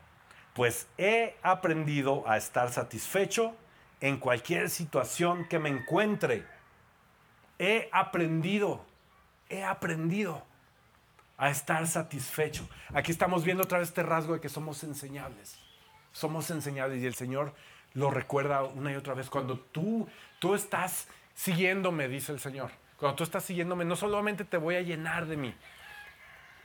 pues he aprendido a estar satisfecho en cualquier situación que me encuentre. He aprendido, he aprendido a estar satisfecho. Aquí estamos viendo otra vez este rasgo de que somos enseñables. Somos enseñables y el Señor lo recuerda una y otra vez. Cuando tú, tú estás siguiéndome, dice el Señor. Cuando tú estás siguiéndome, no solamente te voy a llenar de mí,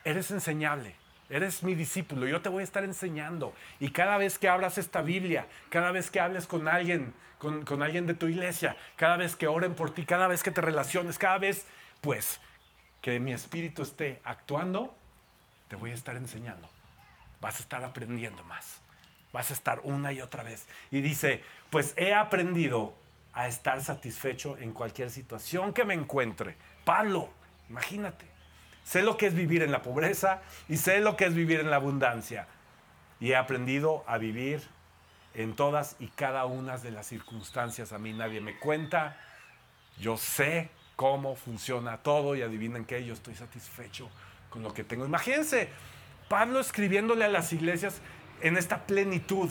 eres enseñable. Eres mi discípulo, yo te voy a estar enseñando. Y cada vez que abras esta Biblia, cada vez que hables con alguien, con, con alguien de tu iglesia, cada vez que oren por ti, cada vez que te relaciones, cada vez, pues que mi espíritu esté actuando, te voy a estar enseñando. Vas a estar aprendiendo más. Vas a estar una y otra vez. Y dice, pues he aprendido a estar satisfecho en cualquier situación que me encuentre. Pablo, imagínate. Sé lo que es vivir en la pobreza y sé lo que es vivir en la abundancia. Y he aprendido a vivir en todas y cada una de las circunstancias. A mí nadie me cuenta. Yo sé cómo funciona todo y adivinen qué, yo estoy satisfecho con lo que tengo. Imagínense, Pablo escribiéndole a las iglesias en esta plenitud.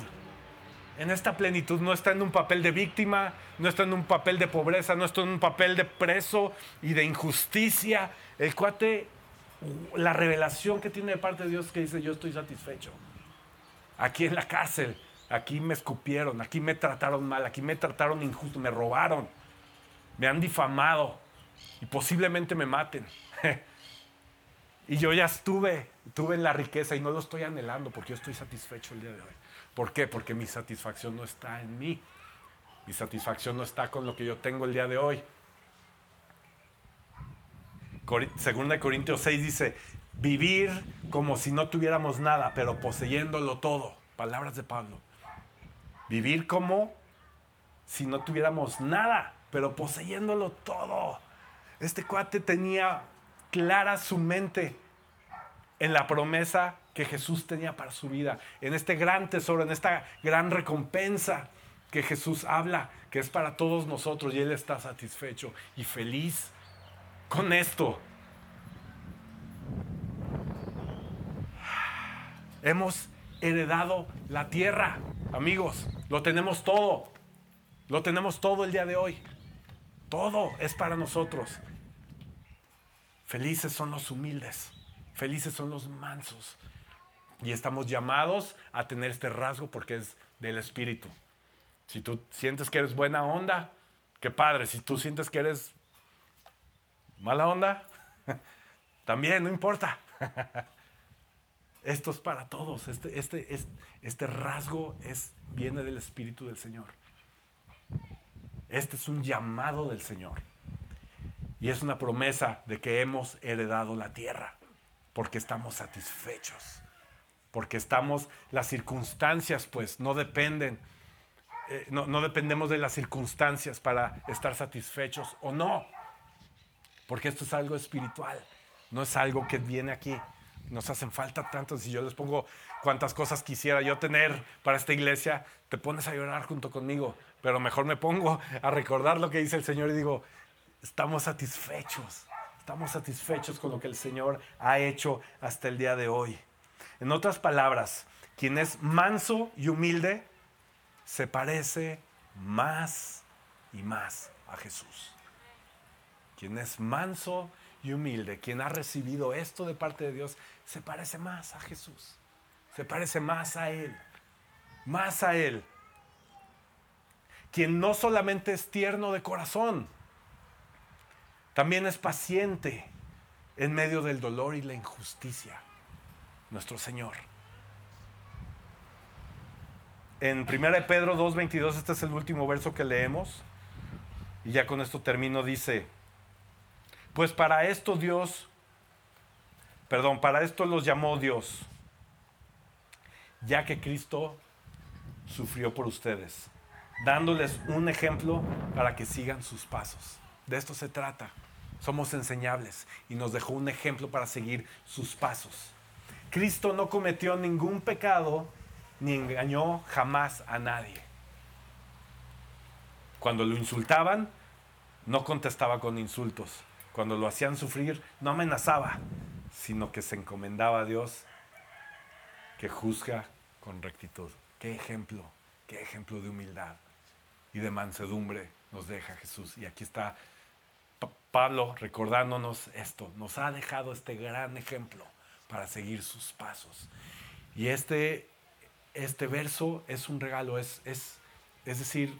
En esta plenitud no está en un papel de víctima, no está en un papel de pobreza, no está en un papel de preso y de injusticia. El cuate, la revelación que tiene de parte de Dios que dice, yo estoy satisfecho. Aquí en la cárcel, aquí me escupieron, aquí me trataron mal, aquí me trataron injusto, me robaron, me han difamado, y posiblemente me maten. y yo ya estuve, estuve en la riqueza y no lo estoy anhelando porque yo estoy satisfecho el día de hoy. ¿Por qué? Porque mi satisfacción no está en mí. Mi satisfacción no está con lo que yo tengo el día de hoy. Segunda de Corintios 6 dice, Vivir como si no tuviéramos nada, pero poseyéndolo todo. Palabras de Pablo. Vivir como si no tuviéramos nada, pero poseyéndolo todo. Este cuate tenía clara su mente en la promesa que Jesús tenía para su vida, en este gran tesoro, en esta gran recompensa que Jesús habla, que es para todos nosotros y Él está satisfecho y feliz con esto. Hemos heredado la tierra, amigos, lo tenemos todo, lo tenemos todo el día de hoy, todo es para nosotros. Felices son los humildes, felices son los mansos. Y estamos llamados a tener este rasgo porque es del Espíritu. Si tú sientes que eres buena onda, qué padre. Si tú sientes que eres mala onda, también, no importa. Esto es para todos. Este, este, este, rasgo es, viene del Espíritu del Señor. Este es un llamado del Señor. Y es una promesa de que hemos heredado la tierra, porque estamos satisfechos, porque estamos, las circunstancias pues no dependen, eh, no, no dependemos de las circunstancias para estar satisfechos o no, porque esto es algo espiritual, no es algo que viene aquí. Nos hacen falta tanto. Si yo les pongo cuántas cosas quisiera yo tener para esta iglesia, te pones a llorar junto conmigo. Pero mejor me pongo a recordar lo que dice el Señor y digo, estamos satisfechos, estamos satisfechos con lo que el Señor ha hecho hasta el día de hoy. En otras palabras, quien es manso y humilde se parece más y más a Jesús. Quien es manso y humilde, quien ha recibido esto de parte de Dios, se parece más a Jesús. Se parece más a Él. Más a Él. Quien no solamente es tierno de corazón, también es paciente en medio del dolor y la injusticia. Nuestro Señor. En 1 Pedro 2.22, este es el último verso que leemos. Y ya con esto termino, dice, pues para esto Dios, perdón, para esto los llamó Dios, ya que Cristo sufrió por ustedes, dándoles un ejemplo para que sigan sus pasos. De esto se trata. Somos enseñables y nos dejó un ejemplo para seguir sus pasos. Cristo no cometió ningún pecado ni engañó jamás a nadie. Cuando lo insultaban, no contestaba con insultos. Cuando lo hacían sufrir, no amenazaba, sino que se encomendaba a Dios que juzga con rectitud. Qué ejemplo, qué ejemplo de humildad y de mansedumbre nos deja Jesús. Y aquí está Pablo recordándonos esto, nos ha dejado este gran ejemplo para seguir sus pasos. Y este, este verso es un regalo, es, es, es decir,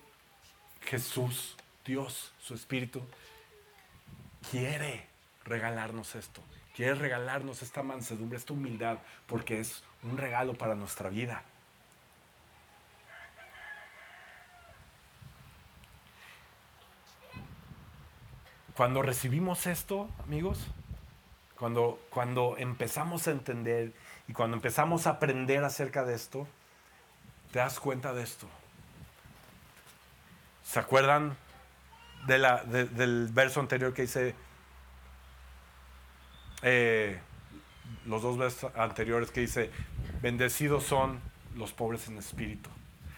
Jesús, Dios, su Espíritu, quiere regalarnos esto, quiere regalarnos esta mansedumbre, esta humildad, porque es un regalo para nuestra vida. Cuando recibimos esto, amigos, cuando, cuando empezamos a entender y cuando empezamos a aprender acerca de esto, te das cuenta de esto. ¿Se acuerdan del verso anterior que dice, eh, los dos versos anteriores que dice, bendecidos son los pobres en espíritu?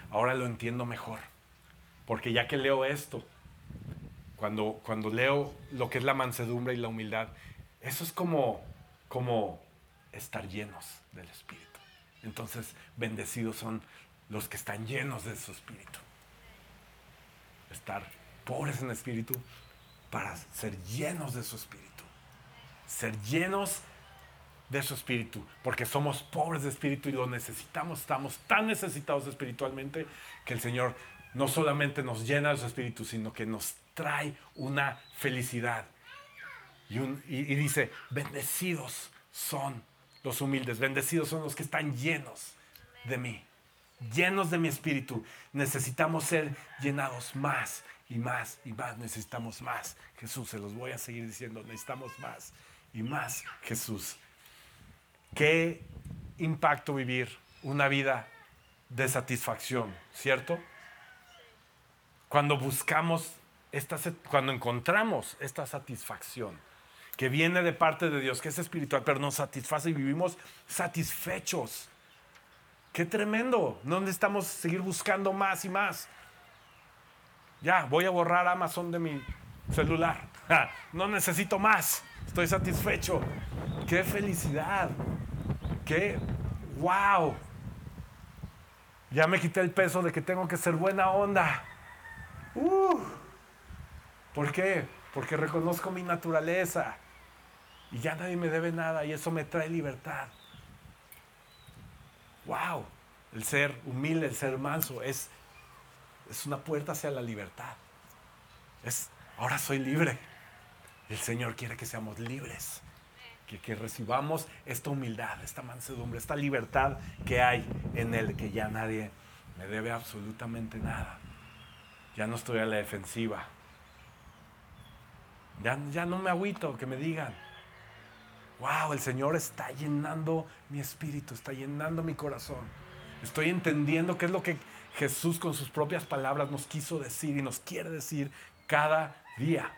Ahora lo entiendo mejor, porque ya que leo esto, cuando, cuando leo lo que es la mansedumbre y la humildad, eso es como, como estar llenos del Espíritu. Entonces, bendecidos son los que están llenos de su Espíritu. Estar pobres en espíritu para ser llenos de su Espíritu. Ser llenos de su Espíritu, porque somos pobres de Espíritu y lo necesitamos. Estamos tan necesitados espiritualmente que el Señor no solamente nos llena de su Espíritu, sino que nos trae una felicidad. Y, dice, bendecidos son los humildes, bendecidos son los que están llenos de mí, llenos de mi espíritu. Necesitamos ser llenados más y más y más, necesitamos más. Jesús, se los voy a seguir diciendo, necesitamos más y más Jesús. qué impacto vivir una vida de satisfacción, ¿cierto? Cuando buscamos, cuando encontramos esta satisfacción que viene de parte de Dios, que es espiritual, pero nos satisface y vivimos satisfechos. Qué tremendo. No necesitamos seguir buscando más y más. Ya, voy a borrar Amazon de mi celular. no necesito más. Estoy satisfecho. Qué felicidad. Qué wow. Ya me quité el peso de que tengo que ser buena onda. Uh. ¿Por qué? Porque reconozco mi naturaleza. Y ya nadie me debe nada y eso me trae libertad. Wow. El ser humilde, el ser manso es, es una puerta hacia la libertad. Es, ahora soy libre. El Señor quiere que seamos libres. Que, que, recibamos esta humildad, esta mansedumbre, esta libertad que hay en Él, que ya nadie me debe absolutamente nada. Ya no estoy a la defensiva. Ya, ya no me agüito que me digan. Wow, el Señor está llenando mi espíritu, está llenando mi corazón. Estoy entendiendo qué es lo que Jesús con sus propias palabras nos quiso decir y nos quiere decir cada día.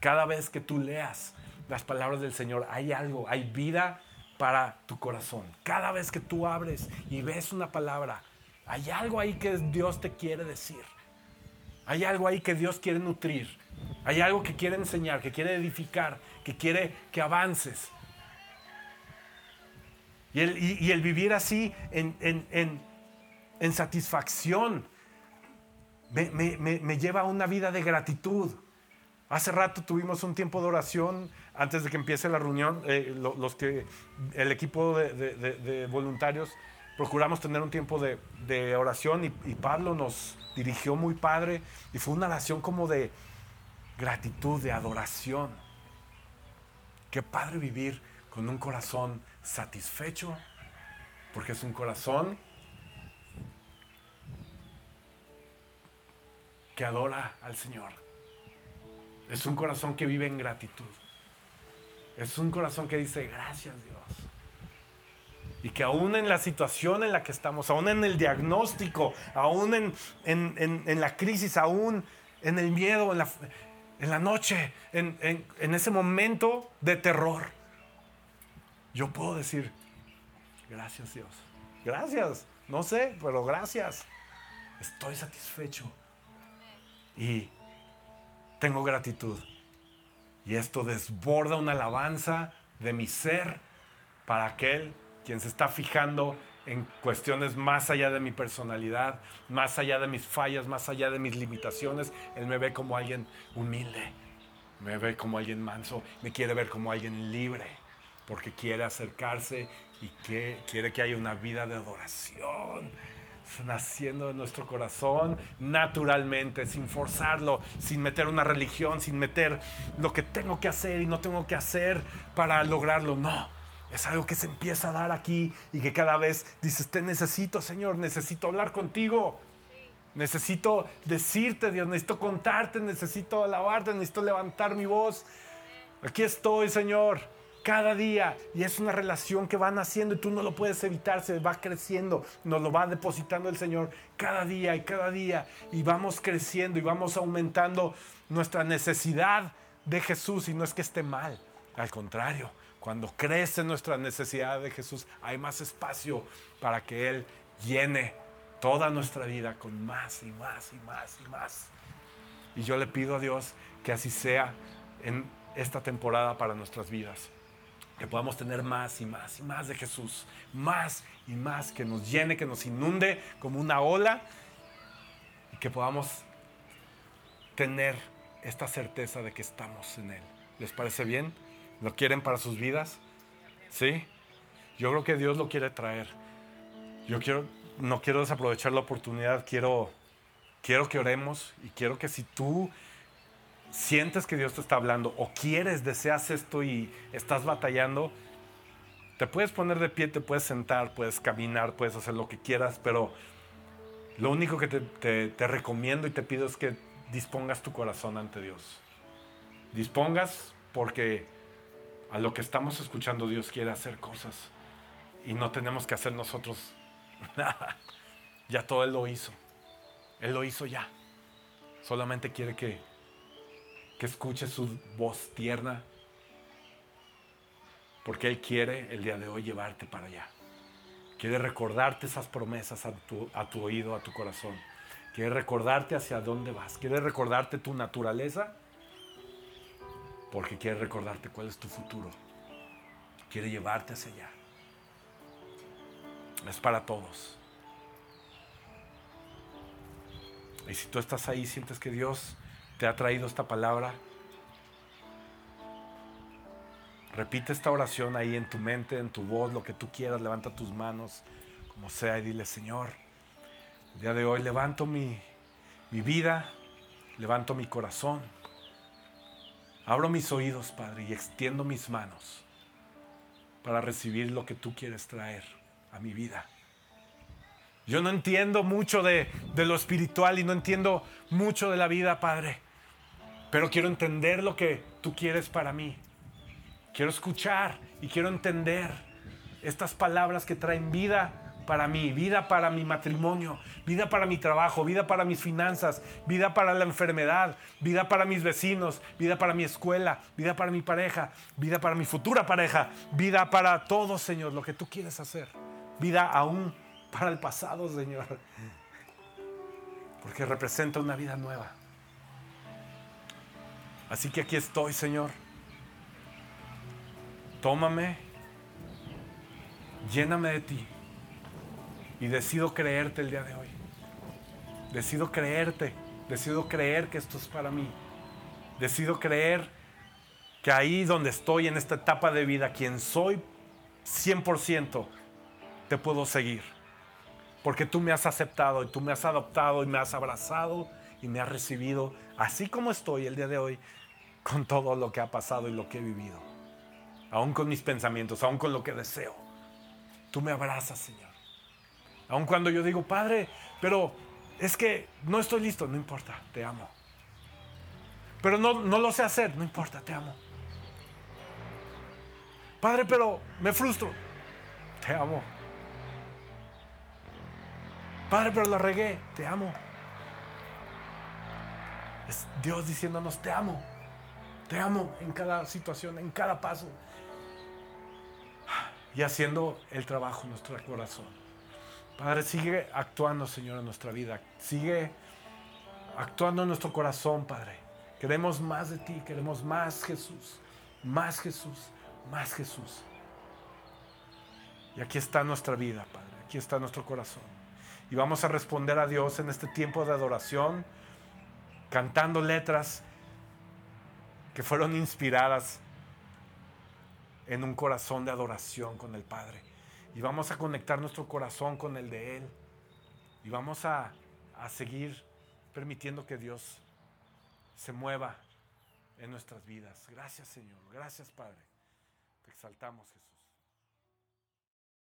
Cada vez que tú leas las palabras del Señor, hay algo, hay vida para tu corazón. Cada vez que tú abres y ves una palabra, hay algo ahí que Dios te quiere decir. Hay algo ahí que Dios quiere nutrir. Hay algo que quiere enseñar, que quiere edificar, que quiere que avances. Y el, vivir así en, satisfacción me lleva a una vida de gratitud. Hace rato tuvimos un tiempo de oración antes de que empiece la reunión. Eh, los que, el equipo de, voluntarios procuramos tener un tiempo de, oración y, y, Pablo nos dirigió muy padre y fue una oración como de gratitud, de adoración. Qué padre vivir con un corazón satisfecho, porque es un corazón que adora al Señor. Es un corazón que vive en gratitud. Es un corazón que dice, gracias Dios. Y que aún en la situación en la que estamos, aún en el diagnóstico, aún en, la crisis, aún en el miedo, en la, en la noche, en, ese momento de terror, yo puedo decir, gracias Dios. Gracias. No sé, pero gracias. Estoy satisfecho. Y tengo gratitud. Y esto desborda una alabanza de mi ser para aquel quien se está fijando en cuestiones más allá de mi personalidad, más allá de mis fallas, más allá de mis limitaciones. Él me ve como alguien humilde, me ve como alguien manso, me quiere ver como alguien libre, porque quiere acercarse y que quiere que haya una vida de adoración naciendo en nuestro corazón naturalmente, sin forzarlo, sin meter una religión, sin meter lo que tengo que hacer y no tengo que hacer para lograrlo. No, es algo que se empieza a dar aquí y que cada vez dices, te necesito, Señor, necesito hablar contigo. Necesito decirte, Dios, necesito contarte, necesito alabarte, necesito levantar mi voz. Aquí estoy, Señor cada día. Y es una relación que va naciendo y tú no lo puedes evitar, se va creciendo, nos lo va depositando el Señor cada día y cada día. Y vamos creciendo y vamos aumentando nuestra necesidad de Jesús. Y no es que esté mal, al contrario, cuando crece nuestra necesidad de Jesús hay más espacio para que Él llene toda nuestra vida con más y más y más y más. Y yo le pido a Dios que así sea en esta temporada para nuestras vidas que podamos tener más y más y más de Jesús, más y más, que nos llene, que nos inunde como una ola y que podamos tener esta certeza de que estamos en Él. ¿Les parece bien? ¿Lo quieren para sus vidas? ¿Sí? Yo creo que Dios lo quiere traer. Yo quiero, no quiero desaprovechar la oportunidad, quiero, quiero que oremos y quiero que si tú sientes que Dios te está hablando o quieres, deseas esto y estás batallando, te puedes poner de pie, te puedes sentar, puedes caminar, puedes hacer lo que quieras, pero lo único que te, recomiendo y te pido es que dispongas tu corazón ante Dios. Dispongas porque a lo que estamos escuchando Dios quiere hacer cosas Y no tenemos que hacer nosotros nada. Ya todo Él lo hizo. Él lo hizo ya. Solamente quiere que, que escuche su voz tierna. Porque Él quiere el día de hoy llevarte para allá. Quiere recordarte esas promesas a tu, a tu oído, a tu corazón. Quiere recordarte hacia dónde vas. Quiere recordarte tu naturaleza. Porque quiere recordarte cuál es tu futuro. Quiere llevarte hacia allá. Es para todos. Y si tú estás ahí, sientes que Dios te ha traído esta palabra, repite esta oración ahí en tu mente, en tu voz, lo que tú quieras, levanta tus manos, como sea, y dile, Señor, el día de hoy levanto mi, mi vida, levanto mi corazón, abro mis oídos, Padre, y extiendo mis manos para recibir lo que tú quieres traer a mi vida. Yo no entiendo mucho de, lo espiritual y no entiendo mucho de la vida, Padre. Pero quiero entender lo que tú quieres para mí. Quiero escuchar y quiero entender estas palabras que traen vida para mí, vida para mi matrimonio, vida para mi trabajo, vida para mis finanzas, vida para la enfermedad, vida para mis vecinos, vida para mi escuela, vida para mi pareja, vida para mi futura pareja, vida para todo, Señor, lo que tú quieres hacer. Vida aún para el pasado, Señor. Porque representa una vida nueva. Así que aquí estoy, Señor. Tómame, lléname de ti. Y decido creerte el día de hoy. Decido creerte. Decido creer que esto es para mí. Decido creer que ahí donde estoy en esta etapa de vida, quien soy 100%, te puedo seguir porque tú me has aceptado y tú me has adoptado y me has abrazado y me has recibido así como estoy el día de hoy con todo lo que ha pasado y lo que he vivido. Aún con mis pensamientos, aún con lo que deseo. Tú me abrazas, Señor. Aún cuando yo digo, Padre, pero es que no estoy listo, no importa, te amo. Pero no, no lo sé hacer, no importa, te amo. Padre, pero me frustro, te amo. Padre, pero lo regué, te amo. Es Dios diciéndonos, te amo. Te amo en cada situación, en cada paso. Y haciendo el trabajo en nuestro corazón. Padre, sigue actuando, Señor, en nuestra vida. Sigue actuando en nuestro corazón, Padre. Queremos más de ti, queremos más Jesús. Más Jesús, más Jesús. Y aquí está nuestra vida, Padre. Aquí está nuestro corazón. Y vamos a responder a Dios en este tiempo de adoración, cantando letras que fueron inspiradas en un corazón de adoración con el Padre. Y vamos a conectar nuestro corazón con el de Él. Y vamos a, a seguir permitiendo que Dios se mueva en nuestras vidas. Gracias Señor, gracias Padre. Te exaltamos Jesús.